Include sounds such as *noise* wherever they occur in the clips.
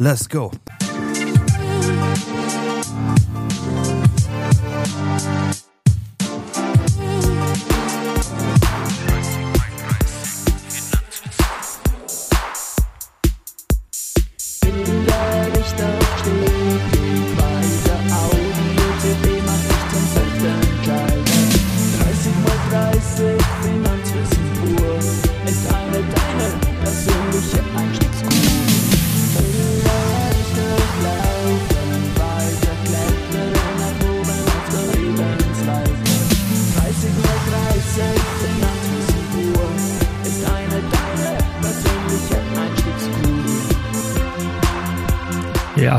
Let's go.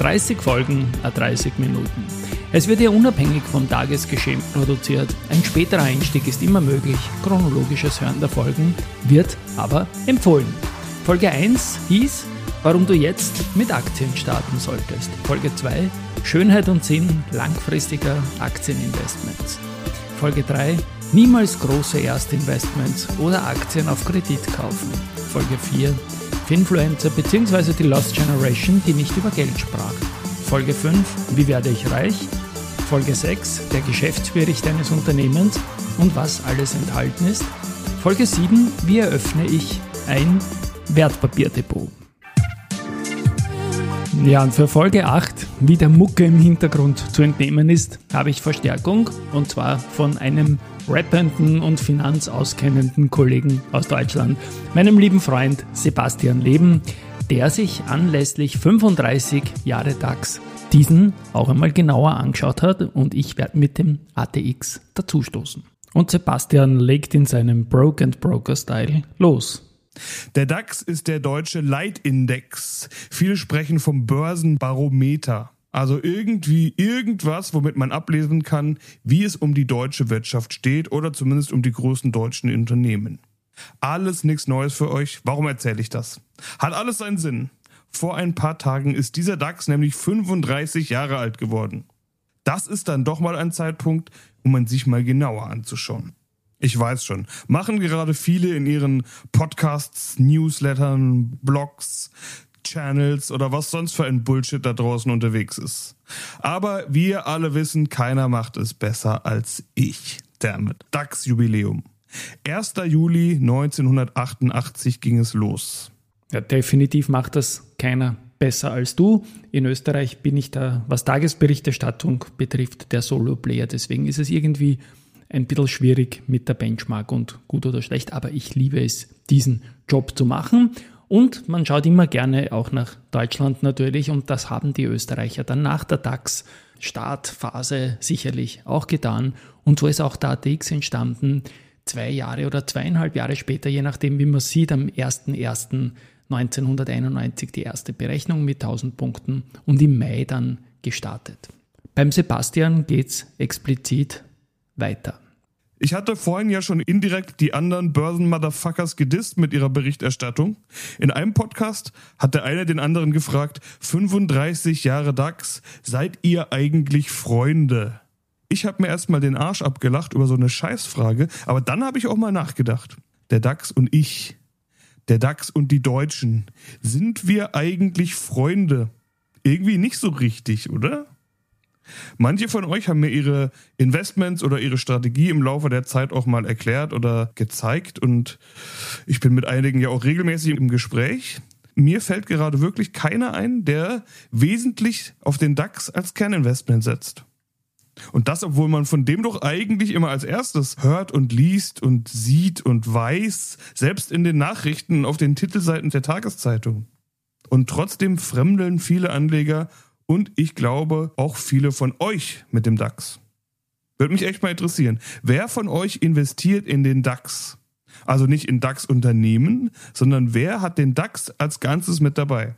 30 Folgen, 30 Minuten. Es wird ja unabhängig vom Tagesgeschehen produziert. Ein späterer Einstieg ist immer möglich. Chronologisches Hören der Folgen wird aber empfohlen. Folge 1 hieß, warum du jetzt mit Aktien starten solltest. Folge 2 Schönheit und Sinn langfristiger Aktieninvestments. Folge 3 Niemals große Erstinvestments oder Aktien auf Kredit kaufen. Folge 4 Finfluencer bzw. die Lost Generation, die nicht über Geld sprach. Folge 5, wie werde ich reich? Folge 6, der Geschäftsbericht eines Unternehmens und was alles enthalten ist. Folge 7, wie eröffne ich ein Wertpapierdepot? Ja, und für Folge 8, wie der Mucke im Hintergrund zu entnehmen ist, habe ich Verstärkung und zwar von einem rappenden und finanzauskennenden Kollegen aus Deutschland, meinem lieben Freund Sebastian Leben, der sich anlässlich 35 Jahre DAX diesen auch einmal genauer angeschaut hat und ich werde mit dem ATX dazustoßen. Und Sebastian legt in seinem Broke and Broker Style los. Der DAX ist der deutsche Leitindex. Viele sprechen vom Börsenbarometer. Also irgendwie irgendwas, womit man ablesen kann, wie es um die deutsche Wirtschaft steht oder zumindest um die großen deutschen Unternehmen. Alles nichts Neues für euch. Warum erzähle ich das? Hat alles seinen Sinn. Vor ein paar Tagen ist dieser DAX nämlich 35 Jahre alt geworden. Das ist dann doch mal ein Zeitpunkt, um man sich mal genauer anzuschauen. Ich weiß schon, machen gerade viele in ihren Podcasts, Newslettern, Blogs, Channels oder was sonst für ein Bullshit da draußen unterwegs ist. Aber wir alle wissen, keiner macht es besser als ich. Damit. DAX-Jubiläum. 1. Juli 1988 ging es los. Ja, definitiv macht das keiner besser als du. In Österreich bin ich da, was Tagesberichterstattung betrifft, der Solo-Player. Deswegen ist es irgendwie ein bisschen schwierig mit der Benchmark und gut oder schlecht. Aber ich liebe es, diesen Job zu machen. Und man schaut immer gerne auch nach Deutschland natürlich und das haben die Österreicher dann nach der DAX-Startphase sicherlich auch getan. Und so ist auch der ATX entstanden, zwei Jahre oder zweieinhalb Jahre später, je nachdem wie man sieht, am 01.01.1991 die erste Berechnung mit 1000 Punkten und im Mai dann gestartet. Beim Sebastian geht es explizit weiter. Ich hatte vorhin ja schon indirekt die anderen Börsen-Motherfuckers gedisst mit ihrer Berichterstattung. In einem Podcast hat der eine den anderen gefragt, 35 Jahre DAX, seid ihr eigentlich Freunde? Ich habe mir erstmal den Arsch abgelacht über so eine Scheißfrage, aber dann habe ich auch mal nachgedacht. Der DAX und ich, der DAX und die Deutschen, sind wir eigentlich Freunde? Irgendwie nicht so richtig, oder? Manche von euch haben mir ihre Investments oder ihre Strategie im Laufe der Zeit auch mal erklärt oder gezeigt und ich bin mit einigen ja auch regelmäßig im Gespräch. Mir fällt gerade wirklich keiner ein, der wesentlich auf den DAX als Kerninvestment setzt. Und das, obwohl man von dem doch eigentlich immer als erstes hört und liest und sieht und weiß, selbst in den Nachrichten auf den Titelseiten der Tageszeitung. Und trotzdem fremdeln viele Anleger und ich glaube auch viele von euch mit dem DAX. Würde mich echt mal interessieren. Wer von euch investiert in den DAX? Also nicht in DAX-Unternehmen, sondern wer hat den DAX als Ganzes mit dabei?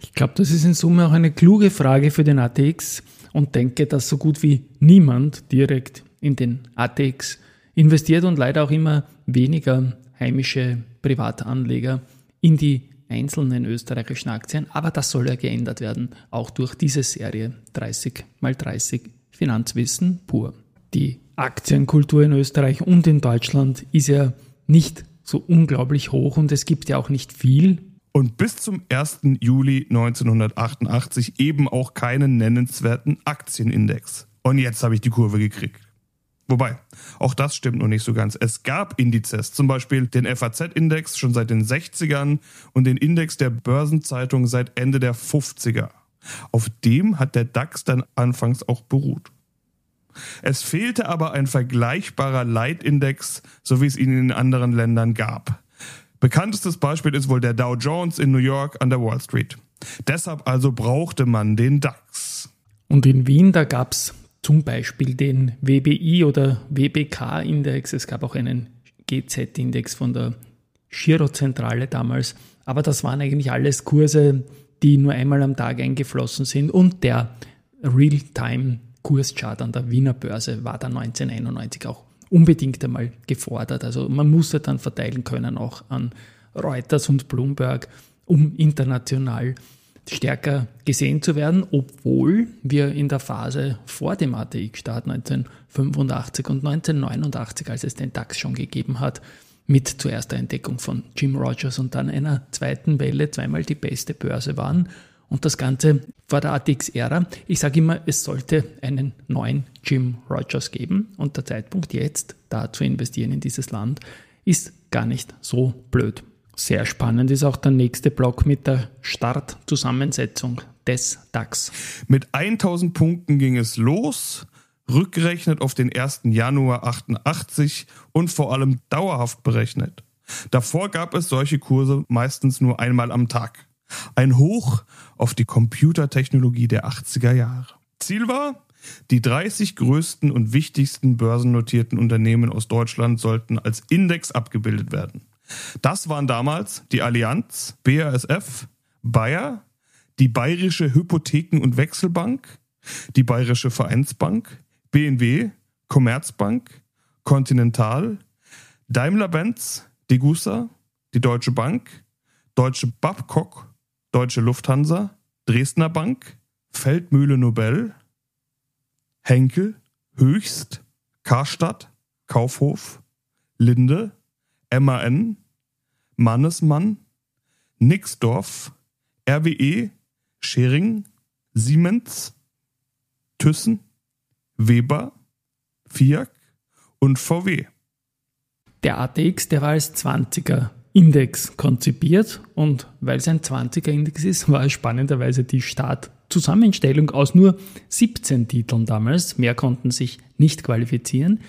Ich glaube, das ist in Summe auch eine kluge Frage für den ATX und denke, dass so gut wie niemand direkt in den ATX investiert und leider auch immer weniger heimische Privatanleger in die einzelnen österreichischen Aktien. Aber das soll ja geändert werden, auch durch diese Serie 30 mal 30 Finanzwissen pur. Die Aktienkultur in Österreich und in Deutschland ist ja nicht so unglaublich hoch und es gibt ja auch nicht viel. Und bis zum 1. Juli 1988 eben auch keinen nennenswerten Aktienindex. Und jetzt habe ich die Kurve gekriegt. Wobei, auch das stimmt noch nicht so ganz. Es gab Indizes, zum Beispiel den FAZ-Index schon seit den 60ern und den Index der Börsenzeitung seit Ende der 50er. Auf dem hat der DAX dann anfangs auch beruht. Es fehlte aber ein vergleichbarer Leitindex, so wie es ihn in anderen Ländern gab. Bekanntestes Beispiel ist wohl der Dow Jones in New York an der Wall Street. Deshalb also brauchte man den DAX. Und in Wien, da gab es zum Beispiel den WBI oder WBK-Index. Es gab auch einen GZ-Index von der Girozentrale damals. Aber das waren eigentlich alles Kurse, die nur einmal am Tag eingeflossen sind. Und der Real-Time-Kurschart an der Wiener Börse war dann 1991 auch unbedingt einmal gefordert. Also man musste dann verteilen können auch an Reuters und Bloomberg, um international stärker gesehen zu werden, obwohl wir in der Phase vor dem ATX-Start 1985 und 1989, als es den DAX schon gegeben hat, mit zuerst der Entdeckung von Jim Rogers und dann einer zweiten Welle zweimal die beste Börse waren. Und das Ganze vor der ATX-Ära. Ich sage immer, es sollte einen neuen Jim Rogers geben. Und der Zeitpunkt jetzt, da zu investieren in dieses Land, ist gar nicht so blöd. Sehr spannend ist auch der nächste Block mit der Startzusammensetzung des DAX. Mit 1000 Punkten ging es los, rückgerechnet auf den 1. Januar 88 und vor allem dauerhaft berechnet. Davor gab es solche Kurse meistens nur einmal am Tag. Ein Hoch auf die Computertechnologie der 80er Jahre. Ziel war, die 30 größten und wichtigsten börsennotierten Unternehmen aus Deutschland sollten als Index abgebildet werden. Das waren damals die Allianz, BASF, Bayer, die Bayerische Hypotheken- und Wechselbank, die Bayerische Vereinsbank, BNW, Commerzbank, Continental, Daimler-Benz, Degussa, die Deutsche Bank, Deutsche Babcock, Deutsche Lufthansa, Dresdner Bank, Feldmühle Nobel, Henkel, Höchst, Karstadt, Kaufhof, Linde, MAN, Mannesmann, Nixdorf, RWE, Schering, Siemens, Thyssen, Weber, Fiat und VW. Der ATX, der war als 20er Index konzipiert und weil es ein 20er Index ist, war es spannenderweise die Startzusammenstellung aus nur 17 Titeln damals. Mehr konnten sich nicht qualifizieren.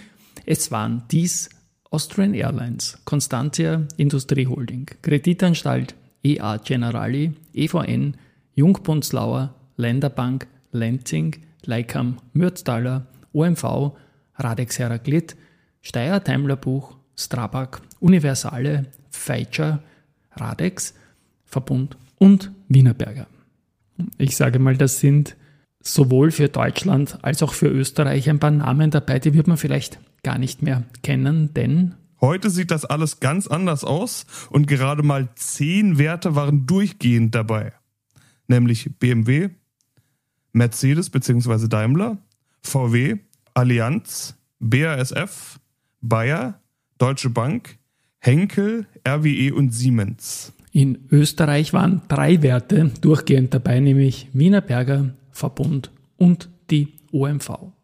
Es waren dies Austrian Airlines, Constantia Industrie Holding, Kreditanstalt EA Generali, EVN, Jungbundslauer, Länderbank, Lenzing, Leikam Mürztaler, OMV, Radex Heraklit, Steyr Daimlerbuch, Strabag, Universale, Feitscher, Radex, Verbund und Wienerberger. Ich sage mal, das sind sowohl für Deutschland als auch für Österreich ein paar Namen dabei, die wird man vielleicht gar nicht mehr kennen, denn Heute sieht das alles ganz anders aus und gerade mal zehn Werte waren durchgehend dabei. Nämlich BMW, Mercedes bzw. Daimler, VW, Allianz, BASF, Bayer, Deutsche Bank, Henkel, RWE und Siemens. In Österreich waren drei Werte durchgehend dabei, nämlich Wienerberger, Verbund und die OMV.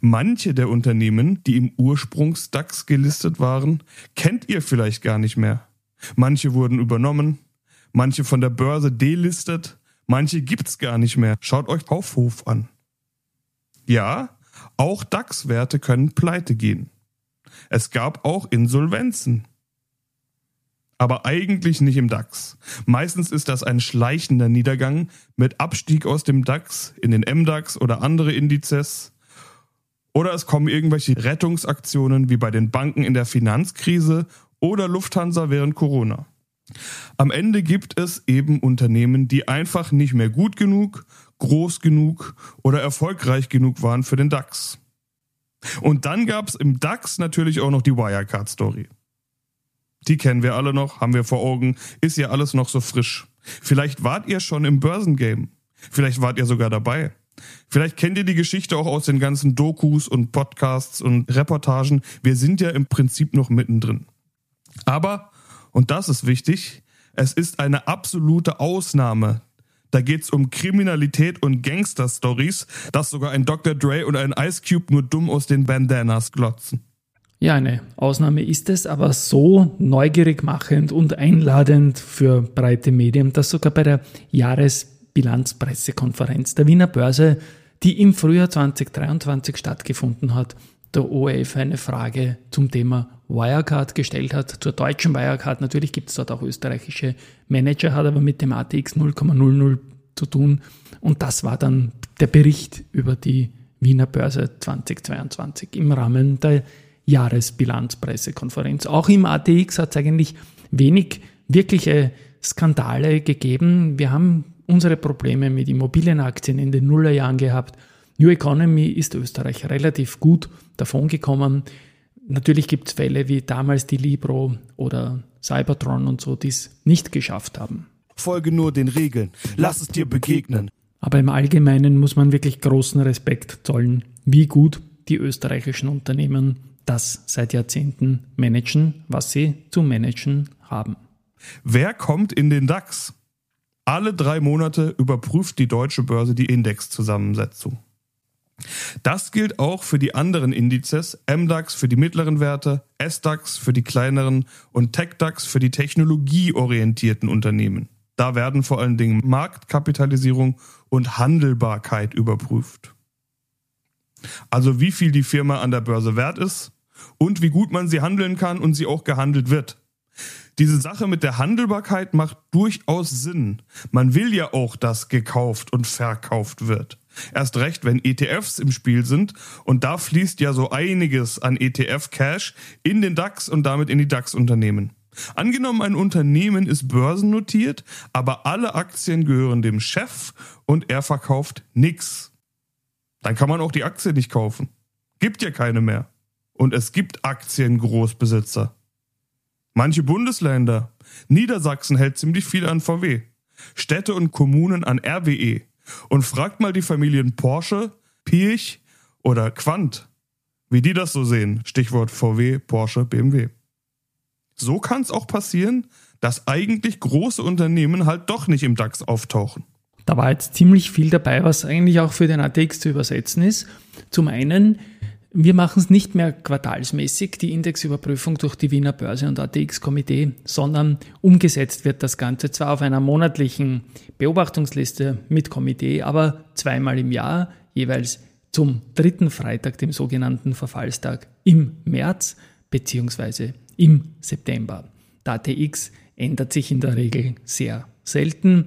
Manche der Unternehmen, die im Ursprungs-DAX gelistet waren, kennt ihr vielleicht gar nicht mehr. Manche wurden übernommen, manche von der Börse delistet, manche gibt's gar nicht mehr. Schaut euch Kaufhof an. Ja, auch DAX-Werte können pleite gehen. Es gab auch Insolvenzen. Aber eigentlich nicht im DAX. Meistens ist das ein schleichender Niedergang mit Abstieg aus dem DAX in den MDAX oder andere Indizes oder es kommen irgendwelche Rettungsaktionen wie bei den Banken in der Finanzkrise oder Lufthansa während Corona. Am Ende gibt es eben Unternehmen, die einfach nicht mehr gut genug, groß genug oder erfolgreich genug waren für den DAX. Und dann gab es im DAX natürlich auch noch die Wirecard-Story. Die kennen wir alle noch, haben wir vor Augen, ist ja alles noch so frisch. Vielleicht wart ihr schon im Börsengame. Vielleicht wart ihr sogar dabei. Vielleicht kennt ihr die Geschichte auch aus den ganzen Dokus und Podcasts und Reportagen. Wir sind ja im Prinzip noch mittendrin. Aber, und das ist wichtig, es ist eine absolute Ausnahme. Da geht's um Kriminalität und Gangster-Stories, dass sogar ein Dr. Dre und ein Ice Cube nur dumm aus den Bandanas glotzen. Ja, eine Ausnahme ist es, aber so neugierig machend und einladend für breite Medien, dass sogar bei der Jahresbilanzpressekonferenz der Wiener Börse, die im Frühjahr 2023 stattgefunden hat, der ORF eine Frage zum Thema Wirecard gestellt hat, zur deutschen Wirecard. Natürlich gibt es dort auch österreichische Manager, hat aber mit dem ATX 0,00 zu tun. Und das war dann der Bericht über die Wiener Börse 2022 im Rahmen der Jahresbilanzpressekonferenz. Auch im ATX hat es eigentlich wenig wirkliche Skandale gegeben. Wir haben unsere Probleme mit Immobilienaktien in den Nullerjahren gehabt. New Economy ist Österreich relativ gut davongekommen. Natürlich gibt es Fälle wie damals die Libro oder Cybertron und so, die es nicht geschafft haben. Folge nur den Regeln, lass es dir begegnen. Aber im Allgemeinen muss man wirklich großen Respekt zollen, wie gut die österreichischen Unternehmen das seit Jahrzehnten managen, was sie zu managen haben. Wer kommt in den DAX? Alle drei Monate überprüft die deutsche Börse die Indexzusammensetzung. Das gilt auch für die anderen Indizes, MDAX für die mittleren Werte, SDAX für die kleineren und TechDAX für die technologieorientierten Unternehmen. Da werden vor allen Dingen Marktkapitalisierung und Handelbarkeit überprüft. Also wie viel die Firma an der Börse wert ist und wie gut man sie handeln kann und sie auch gehandelt wird. Diese Sache mit der Handelbarkeit macht durchaus Sinn. Man will ja auch, dass gekauft und verkauft wird. Erst recht, wenn ETFs im Spiel sind und da fließt ja so einiges an ETF-Cash in den DAX und damit in die DAX-Unternehmen. Angenommen, ein Unternehmen ist börsennotiert, aber alle Aktien gehören dem Chef und er verkauft nix. Dann kann man auch die Aktie nicht kaufen. Gibt ja keine mehr. Und es gibt Aktiengroßbesitzer. Manche Bundesländer. Niedersachsen hält ziemlich viel an VW. Städte und Kommunen an RWE. Und fragt mal die Familien Porsche, Pirch oder Quant, wie die das so sehen. Stichwort VW, Porsche, BMW. So kann es auch passieren, dass eigentlich große Unternehmen halt doch nicht im DAX auftauchen. Da war jetzt ziemlich viel dabei, was eigentlich auch für den ATX zu übersetzen ist. Zum einen, wir machen es nicht mehr quartalsmäßig, die Indexüberprüfung durch die Wiener Börse und ATX-Komitee, sondern umgesetzt wird das Ganze zwar auf einer monatlichen Beobachtungsliste mit Komitee, aber zweimal im Jahr, jeweils zum dritten Freitag, dem sogenannten Verfallstag im März beziehungsweise im September. Der ATX ändert sich in der Regel sehr selten.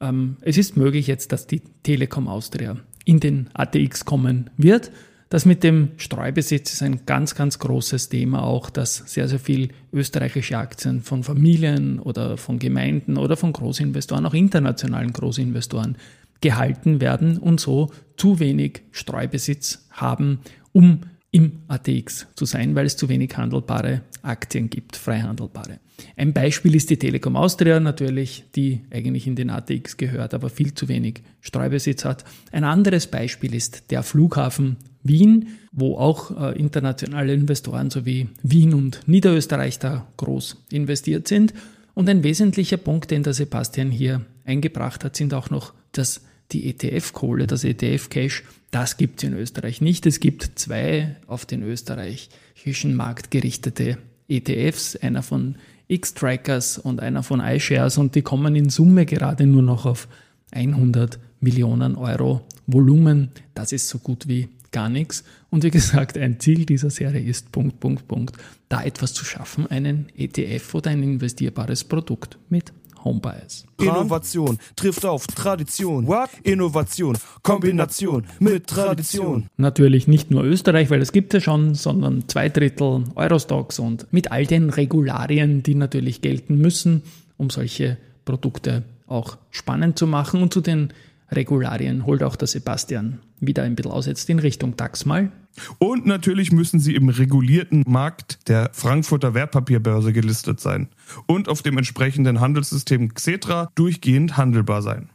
Ähm, es ist möglich jetzt, dass die Telekom Austria in den ATX kommen wird. Das mit dem Streubesitz ist ein ganz, ganz großes Thema auch, dass sehr, sehr viel österreichische Aktien von Familien oder von Gemeinden oder von Großinvestoren, auch internationalen Großinvestoren gehalten werden und so zu wenig Streubesitz haben, um im ATX zu sein, weil es zu wenig handelbare Aktien gibt, frei handelbare. Ein Beispiel ist die Telekom Austria natürlich, die eigentlich in den ATX gehört, aber viel zu wenig Streubesitz hat. Ein anderes Beispiel ist der Flughafen Wien, wo auch äh, internationale Investoren sowie Wien und Niederösterreich da groß investiert sind. Und ein wesentlicher Punkt, den der Sebastian hier eingebracht hat, sind auch noch das die ETF-Kohle, das ETF-Cash, das gibt es in Österreich nicht. Es gibt zwei auf den österreichischen Markt gerichtete ETFs, einer von X-Trackers und einer von iShares und die kommen in Summe gerade nur noch auf 100 Millionen Euro Volumen. Das ist so gut wie gar nichts. Und wie gesagt, ein Ziel dieser Serie ist, Punkt, Punkt, Punkt, da etwas zu schaffen, einen ETF oder ein investierbares Produkt mit Homebias. Innovation trifft auf Tradition. What? Innovation, Kombination mit Tradition. Natürlich nicht nur Österreich, weil es gibt ja schon, sondern zwei Drittel Eurostocks und mit all den Regularien, die natürlich gelten müssen, um solche Produkte auch spannend zu machen. Und zu den Regularien holt auch der Sebastian wieder ein bisschen aus jetzt in Richtung DAX mal. Und natürlich müssen sie im regulierten Markt der Frankfurter Wertpapierbörse gelistet sein und auf dem entsprechenden Handelssystem Xetra durchgehend handelbar sein.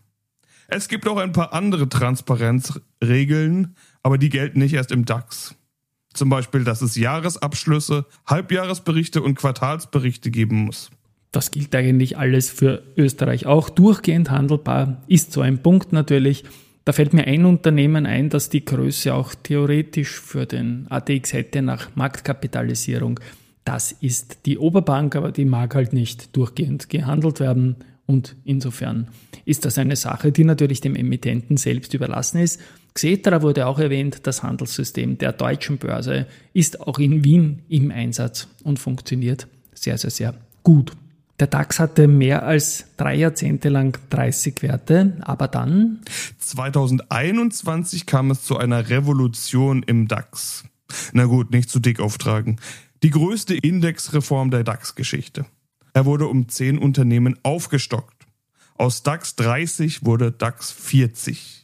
Es gibt auch ein paar andere Transparenzregeln, aber die gelten nicht erst im DAX. Zum Beispiel, dass es Jahresabschlüsse, Halbjahresberichte und Quartalsberichte geben muss. Das gilt eigentlich alles für Österreich auch. Durchgehend handelbar ist so ein Punkt natürlich. Da fällt mir ein Unternehmen ein, das die Größe auch theoretisch für den ATX hätte nach Marktkapitalisierung. Das ist die Oberbank, aber die mag halt nicht durchgehend gehandelt werden. Und insofern ist das eine Sache, die natürlich dem Emittenten selbst überlassen ist. Xetra wurde auch erwähnt, das Handelssystem der deutschen Börse ist auch in Wien im Einsatz und funktioniert sehr, sehr, sehr gut. Der DAX hatte mehr als drei Jahrzehnte lang 30 Werte, aber dann 2021 kam es zu einer Revolution im DAX. Na gut, nicht zu dick auftragen. Die größte Indexreform der DAX-Geschichte. Er wurde um 10 Unternehmen aufgestockt. Aus DAX 30 wurde DAX 40.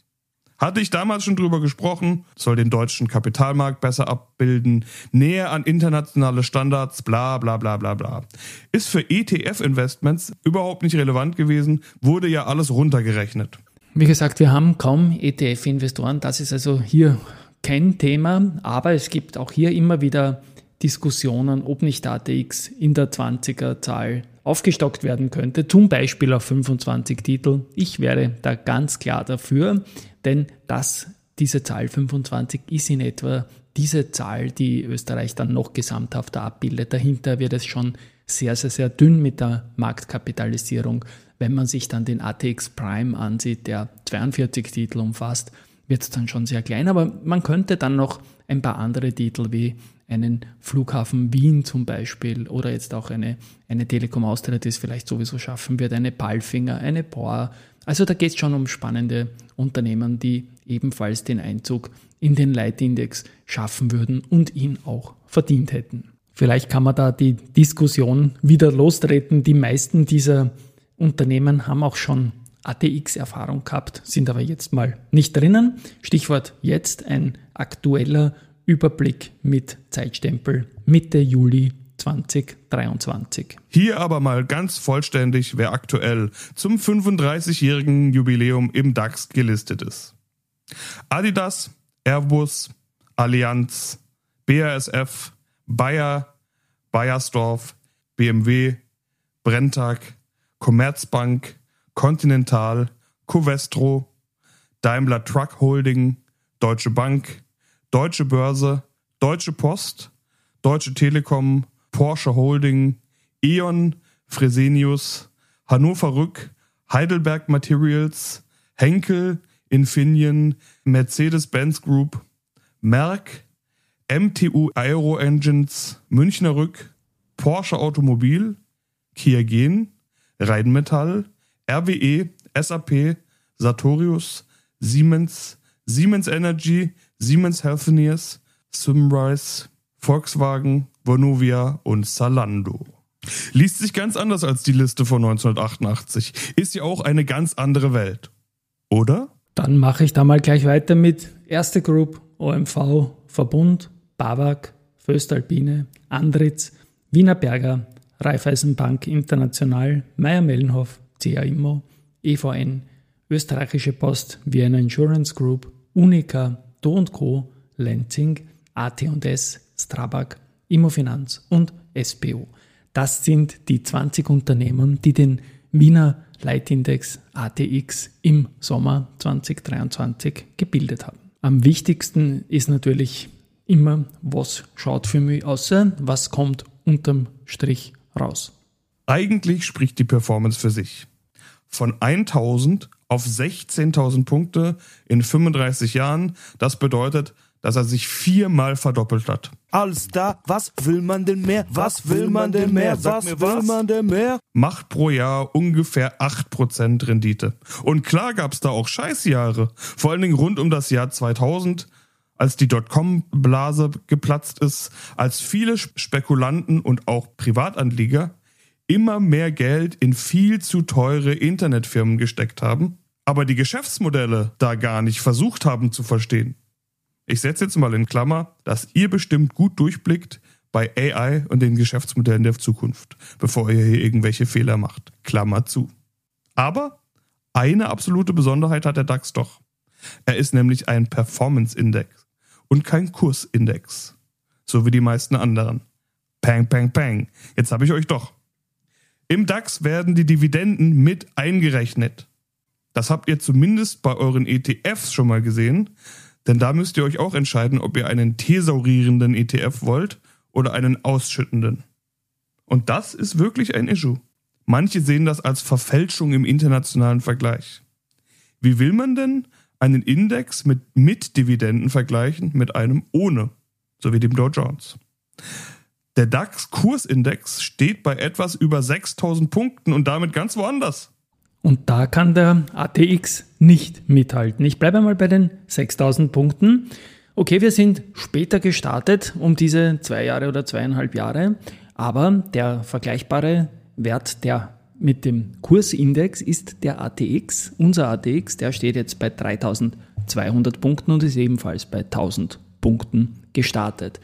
Hatte ich damals schon drüber gesprochen, soll den deutschen Kapitalmarkt besser abbilden, näher an internationale Standards, bla bla bla bla bla. Ist für ETF-Investments überhaupt nicht relevant gewesen, wurde ja alles runtergerechnet. Wie gesagt, wir haben kaum ETF-Investoren, das ist also hier kein Thema, aber es gibt auch hier immer wieder Diskussionen, ob nicht ATX in der 20er-Zahl aufgestockt werden könnte, zum Beispiel auf 25 Titel. Ich wäre da ganz klar dafür, denn das, diese Zahl 25 ist in etwa diese Zahl, die Österreich dann noch gesamthafter abbildet. Dahinter wird es schon sehr, sehr, sehr dünn mit der Marktkapitalisierung. Wenn man sich dann den ATX Prime ansieht, der 42 Titel umfasst, wird es dann schon sehr klein. Aber man könnte dann noch ein paar andere Titel wie einen Flughafen Wien zum Beispiel oder jetzt auch eine, eine Telekom Austria, die es vielleicht sowieso schaffen wird, eine Palfinger, eine Bohr. Also da geht es schon um spannende Unternehmen, die ebenfalls den Einzug in den Leitindex schaffen würden und ihn auch verdient hätten. Vielleicht kann man da die Diskussion wieder lostreten. Die meisten dieser Unternehmen haben auch schon ATX-Erfahrung gehabt, sind aber jetzt mal nicht drinnen. Stichwort jetzt ein aktueller Überblick mit Zeitstempel Mitte Juli 2023. Hier aber mal ganz vollständig, wer aktuell zum 35-jährigen Jubiläum im DAX gelistet ist. Adidas, Airbus, Allianz, BASF, Bayer, Bayersdorf, BMW, Brenntag, Commerzbank, Continental, Covestro, Daimler Truck Holding, Deutsche Bank, Deutsche Börse, Deutsche Post, Deutsche Telekom, Porsche Holding, E.ON, Fresenius, Hannover Rück, Heidelberg Materials, Henkel, Infineon, Mercedes-Benz Group, Merck, MTU Aero Engines, Münchner Rück, Porsche Automobil, Kia Rheinmetall, RWE, SAP, Sartorius, Siemens, Siemens Energy, Siemens Healthineers, Symrise, Volkswagen, Vonovia und Zalando. Liest sich ganz anders als die Liste von 1988. Ist ja auch eine ganz andere Welt. Oder? Dann mache ich da mal gleich weiter mit Erste Group, OMV, Verbund, BAWAG, Föstalpine, Andritz, Wiener Berger, Raiffeisenbank International, Meier-Mellenhof, CA Immo, EVN, Österreichische Post, Vienna Insurance Group, Unica, Do Co., Lenzing, AT&S, Strabag, Immofinanz und SBO. Das sind die 20 Unternehmen, die den Wiener Leitindex ATX im Sommer 2023 gebildet haben. Am wichtigsten ist natürlich immer, was schaut für mich aus, was kommt unterm Strich raus. Eigentlich spricht die Performance für sich. Von 1000 auf 16.000 Punkte in 35 Jahren, das bedeutet, dass er sich viermal verdoppelt hat. Alles da, was will man denn mehr? Was will man denn mehr? Was will man denn mehr? Macht pro Jahr ungefähr 8% Rendite. Und klar gab's da auch Scheißjahre. Vor allen Dingen rund um das Jahr 2000, als die Dotcom-Blase geplatzt ist, als viele Spekulanten und auch Privatanleger immer mehr Geld in viel zu teure Internetfirmen gesteckt haben, aber die Geschäftsmodelle da gar nicht versucht haben zu verstehen. Ich setze jetzt mal in Klammer, dass ihr bestimmt gut durchblickt bei AI und den Geschäftsmodellen der Zukunft, bevor ihr hier irgendwelche Fehler macht. Klammer zu. Aber eine absolute Besonderheit hat der DAX doch. Er ist nämlich ein Performance-Index und kein Kursindex. So wie die meisten anderen. Pang, pang, pang. Jetzt habe ich euch doch. Im DAX werden die Dividenden mit eingerechnet. Das habt ihr zumindest bei euren ETFs schon mal gesehen, denn da müsst ihr euch auch entscheiden, ob ihr einen thesaurierenden ETF wollt oder einen ausschüttenden. Und das ist wirklich ein Issue. Manche sehen das als Verfälschung im internationalen Vergleich. Wie will man denn einen Index mit mit Dividenden vergleichen mit einem ohne, so wie dem Dow Jones? Der DAX-Kursindex steht bei etwas über 6000 Punkten und damit ganz woanders. Und da kann der ATX nicht mithalten. Ich bleibe mal bei den 6000 Punkten. Okay, wir sind später gestartet, um diese zwei Jahre oder zweieinhalb Jahre, aber der vergleichbare Wert, der mit dem Kursindex ist der ATX. Unser ATX, der steht jetzt bei 3200 Punkten und ist ebenfalls bei 1000 Punkten gestartet.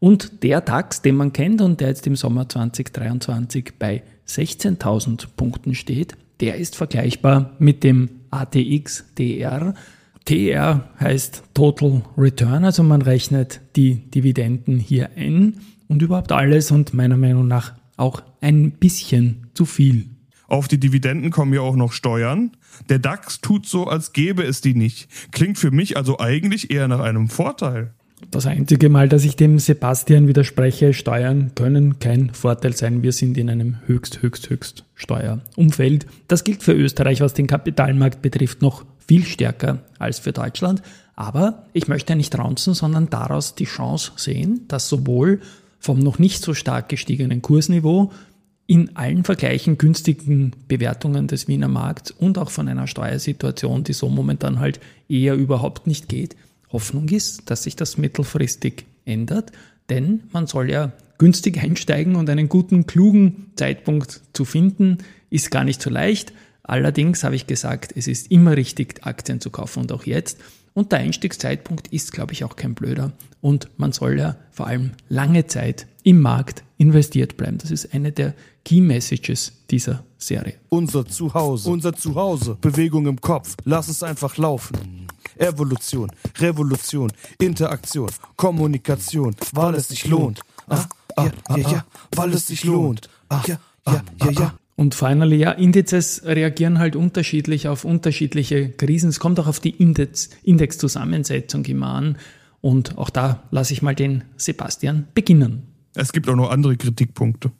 Und der DAX, den man kennt und der jetzt im Sommer 2023 bei 16.000 Punkten steht, der ist vergleichbar mit dem ATX DR. TR heißt Total Return, also man rechnet die Dividenden hier ein und überhaupt alles und meiner Meinung nach auch ein bisschen zu viel. Auf die Dividenden kommen ja auch noch Steuern. Der DAX tut so, als gäbe es die nicht. Klingt für mich also eigentlich eher nach einem Vorteil. Das einzige Mal, dass ich dem Sebastian widerspreche, Steuern können kein Vorteil sein. Wir sind in einem höchst, höchst, höchst Steuerumfeld. Das gilt für Österreich, was den Kapitalmarkt betrifft, noch viel stärker als für Deutschland. Aber ich möchte nicht raunzen, sondern daraus die Chance sehen, dass sowohl vom noch nicht so stark gestiegenen Kursniveau in allen Vergleichen günstigen Bewertungen des Wiener Markts und auch von einer Steuersituation, die so momentan halt eher überhaupt nicht geht, Hoffnung ist, dass sich das mittelfristig ändert, denn man soll ja günstig einsteigen und einen guten, klugen Zeitpunkt zu finden, ist gar nicht so leicht. Allerdings habe ich gesagt, es ist immer richtig, Aktien zu kaufen und auch jetzt. Und der Einstiegszeitpunkt ist, glaube ich, auch kein blöder. Und man soll ja vor allem lange Zeit im Markt investiert bleiben. Das ist eine der Key Messages dieser Serie. Unser Zuhause, unser Zuhause, Bewegung im Kopf, lass es einfach laufen. Evolution, Revolution, Interaktion, Kommunikation, weil es sich lohnt. Ah, ah, ja, ja, ja, weil es sich lohnt. Ah, ja, ja, ja, ja. Und finally, ja, Indizes reagieren halt unterschiedlich auf unterschiedliche Krisen. Es kommt auch auf die Index, Indexzusammensetzung immer an. Und auch da lasse ich mal den Sebastian beginnen. Es gibt auch noch andere Kritikpunkte.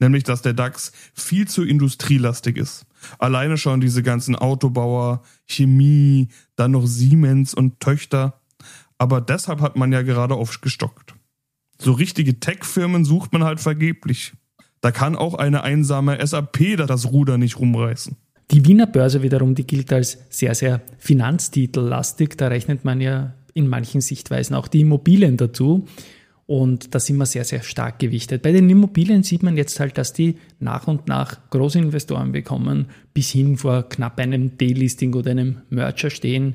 Nämlich, dass der DAX viel zu industrielastig ist. Alleine schon diese ganzen Autobauer, Chemie, dann noch Siemens und Töchter. Aber deshalb hat man ja gerade aufgestockt. So richtige Tech-Firmen sucht man halt vergeblich. Da kann auch eine einsame SAP da das Ruder nicht rumreißen. Die Wiener Börse wiederum, die gilt als sehr, sehr finanztitellastig. Da rechnet man ja in manchen Sichtweisen auch die Immobilien dazu. Und da sind wir sehr, sehr stark gewichtet. Bei den Immobilien sieht man jetzt halt, dass die nach und nach Großinvestoren bekommen, bis hin vor knapp einem Delisting oder einem Merger stehen.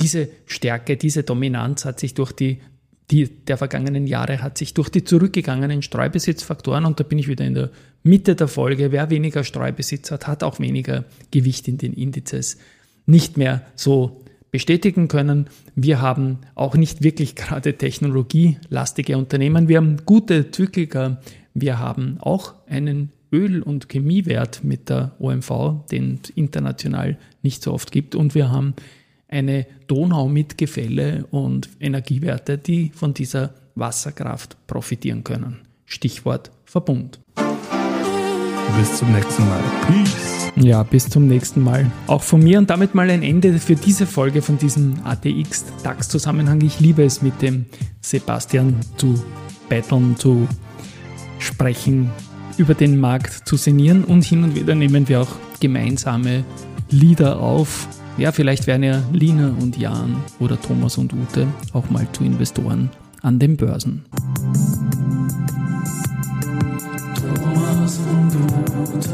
Diese Stärke, diese Dominanz hat sich durch die die der vergangenen Jahre hat sich durch die zurückgegangenen Streubesitzfaktoren, und da bin ich wieder in der Mitte der Folge, wer weniger Streubesitz hat, hat auch weniger Gewicht in den Indizes, nicht mehr so bestätigen können. Wir haben auch nicht wirklich *laughs* gerade technologielastige Unternehmen. Wir haben gute Zykliker. Wir haben auch einen Öl- und Chemiewert mit der OMV, den es international nicht so oft gibt. Und wir haben eine Donau mit Gefälle und Energiewerte, die von dieser Wasserkraft profitieren können. Stichwort Verbund. Bis zum nächsten Mal. Peace. Ja, bis zum nächsten Mal. Auch von mir und damit mal ein Ende für diese Folge von diesem ATX DAX Zusammenhang. Ich liebe es mit dem Sebastian zu betteln, zu sprechen, über den Markt zu sinnieren und hin und wieder nehmen wir auch gemeinsame Lieder auf, ja, vielleicht werden ja Lina und Jan oder Thomas und Ute auch mal zu Investoren an den Börsen. Thomas und Ute.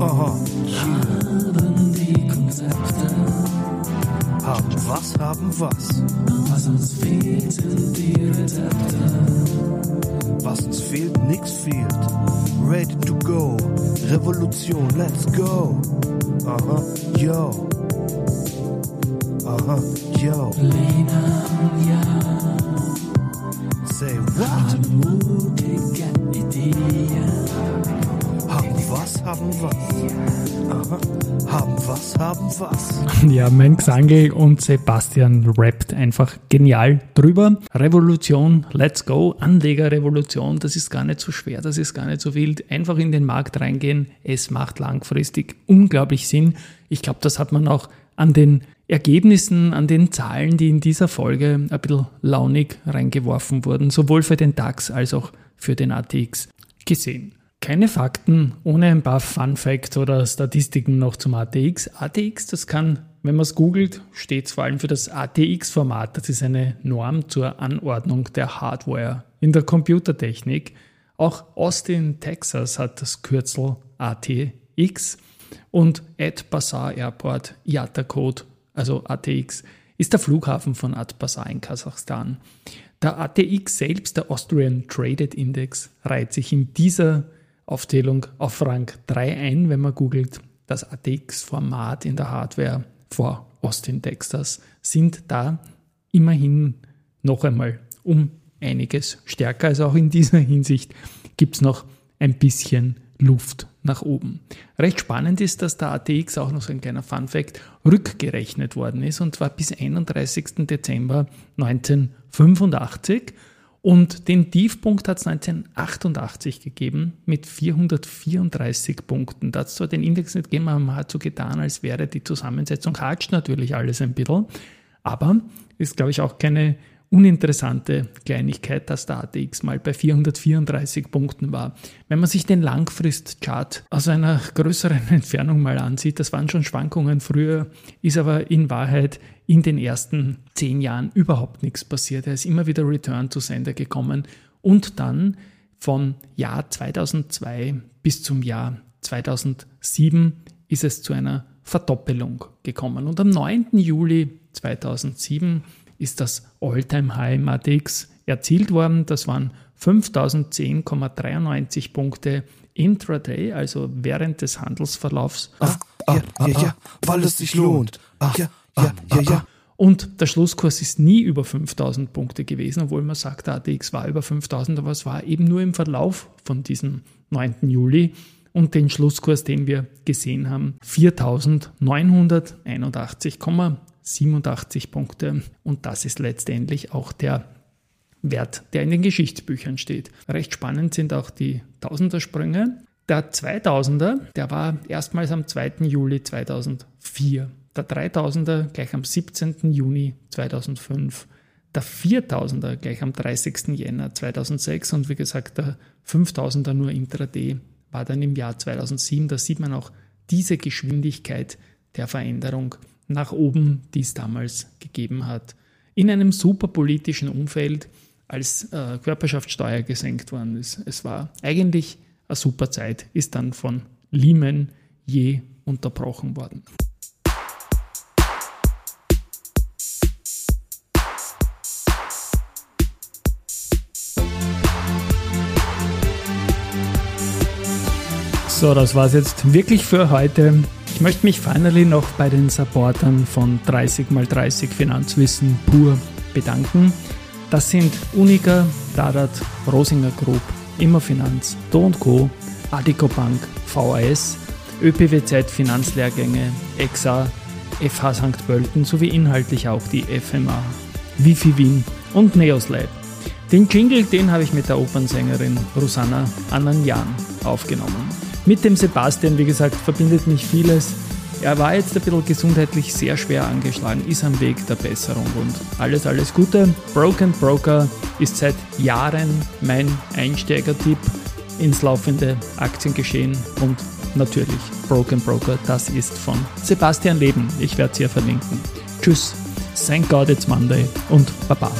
Aha. Was, haben was. was uns fehlt, sind die Rezepte. Was uns fehlt, nix fehlt. Ready to go. Revolution, let's go. Aha, yo. Aha, yo. Lena Jan Say what? mutige Ideen. Haben was. Aha, haben was, haben was. *laughs* Ja, mein Gesangel und Sebastian rappt einfach genial drüber. Revolution, let's go. Anlegerrevolution, das ist gar nicht so schwer, das ist gar nicht so wild. Einfach in den Markt reingehen, es macht langfristig unglaublich Sinn. Ich glaube, das hat man auch an den Ergebnissen, an den Zahlen, die in dieser Folge ein bisschen launig reingeworfen wurden, sowohl für den DAX als auch für den ATX gesehen. Keine Fakten ohne ein paar Fun Facts oder Statistiken noch zum ATX. ATX, das kann, wenn man es googelt, steht vor allem für das ATX-Format. Das ist eine Norm zur Anordnung der Hardware in der Computertechnik. Auch Austin, Texas hat das Kürzel ATX und Atbazar Airport, IATA-Code, also ATX, ist der Flughafen von Atbazar in Kasachstan. Der ATX selbst, der Austrian Traded Index, reiht sich in dieser Aufzählung auf Rang 3 ein, wenn man googelt. Das ATX-Format in der Hardware vor Austin, Texas, sind da immerhin noch einmal um einiges stärker. Also auch in dieser Hinsicht gibt es noch ein bisschen Luft nach oben. Recht spannend ist, dass der ATX auch noch so ein kleiner Fun-Fact rückgerechnet worden ist und zwar bis 31. Dezember 1985 und den Tiefpunkt hat es 1988 gegeben mit 434 Punkten. Da hat zwar den Index nicht gegeben, aber man hat so getan, als wäre die Zusammensetzung hatscht natürlich alles ein bisschen, aber ist glaube ich auch keine uninteressante Kleinigkeit, dass der ATX mal bei 434 Punkten war. Wenn man sich den Langfristchart aus einer größeren *laughs* Entfernung mal ansieht, das waren schon Schwankungen früher, ist aber in Wahrheit in den ersten zehn Jahren überhaupt nichts passiert. Er ist immer wieder Return to Sender gekommen und dann vom Jahr 2002 bis zum Jahr 2007 ist es zu einer Verdoppelung gekommen. Und am 9. Juli 2007 ist das All-Time-High im ATX erzielt worden. Das waren 5010,93 Punkte intraday, also während des Handelsverlaufs. Ah, ja, ja, ja, weil es sich lohnt. Ah, ja, ja, ja, ja. Und der Schlusskurs ist nie über 5000 Punkte gewesen, obwohl man sagt, der ATX war über 5000, aber es war eben nur im Verlauf von diesem 9. Juli und den Schlusskurs, den wir gesehen haben, 4981,87 Punkte. Und das ist letztendlich auch der Wert, der in den Geschichtsbüchern steht. Recht spannend sind auch die Tausendersprünge. Der 2000er, der war erstmals am 2. Juli 2004. Der 3000er gleich am 17. Juni 2005. Der 4000er gleich am 30. Jänner 2006 und wie gesagt der 5000er nur intraday war dann im Jahr 2007. Da sieht man auch diese Geschwindigkeit der Veränderung nach oben, die es damals gegeben hat. In einem superpolitischen Umfeld, als äh, Körperschaftssteuer gesenkt worden ist. Es war eigentlich eine super Zeit, ist dann von Lehman je unterbrochen worden. So, das war's jetzt wirklich für heute. Ich möchte mich finally noch bei den Supportern von 30x30 Finanzwissen pur bedanken. Das sind Unica, Dadat, Rosinger Group, Immerfinanz, Do Co., Adico Bank, VAS, ÖPWZ Finanzlehrgänge, EXA, FH St. Pölten sowie inhaltlich auch die FMA, Wifi Wien und Neoslab. Den Jingle, den habe ich mit der Opernsängerin Rosanna Ananjan aufgenommen. Mit dem Sebastian, wie gesagt, verbindet mich vieles. Er war jetzt ein bisschen gesundheitlich sehr schwer angeschlagen, ist am Weg der Besserung und alles, alles Gute. Broken Broker ist seit Jahren mein Einsteigertipp ins laufende Aktiengeschehen und natürlich Broken Broker, das ist von Sebastian Leben. Ich werde es hier verlinken. Tschüss, thank God it's Monday und Baba.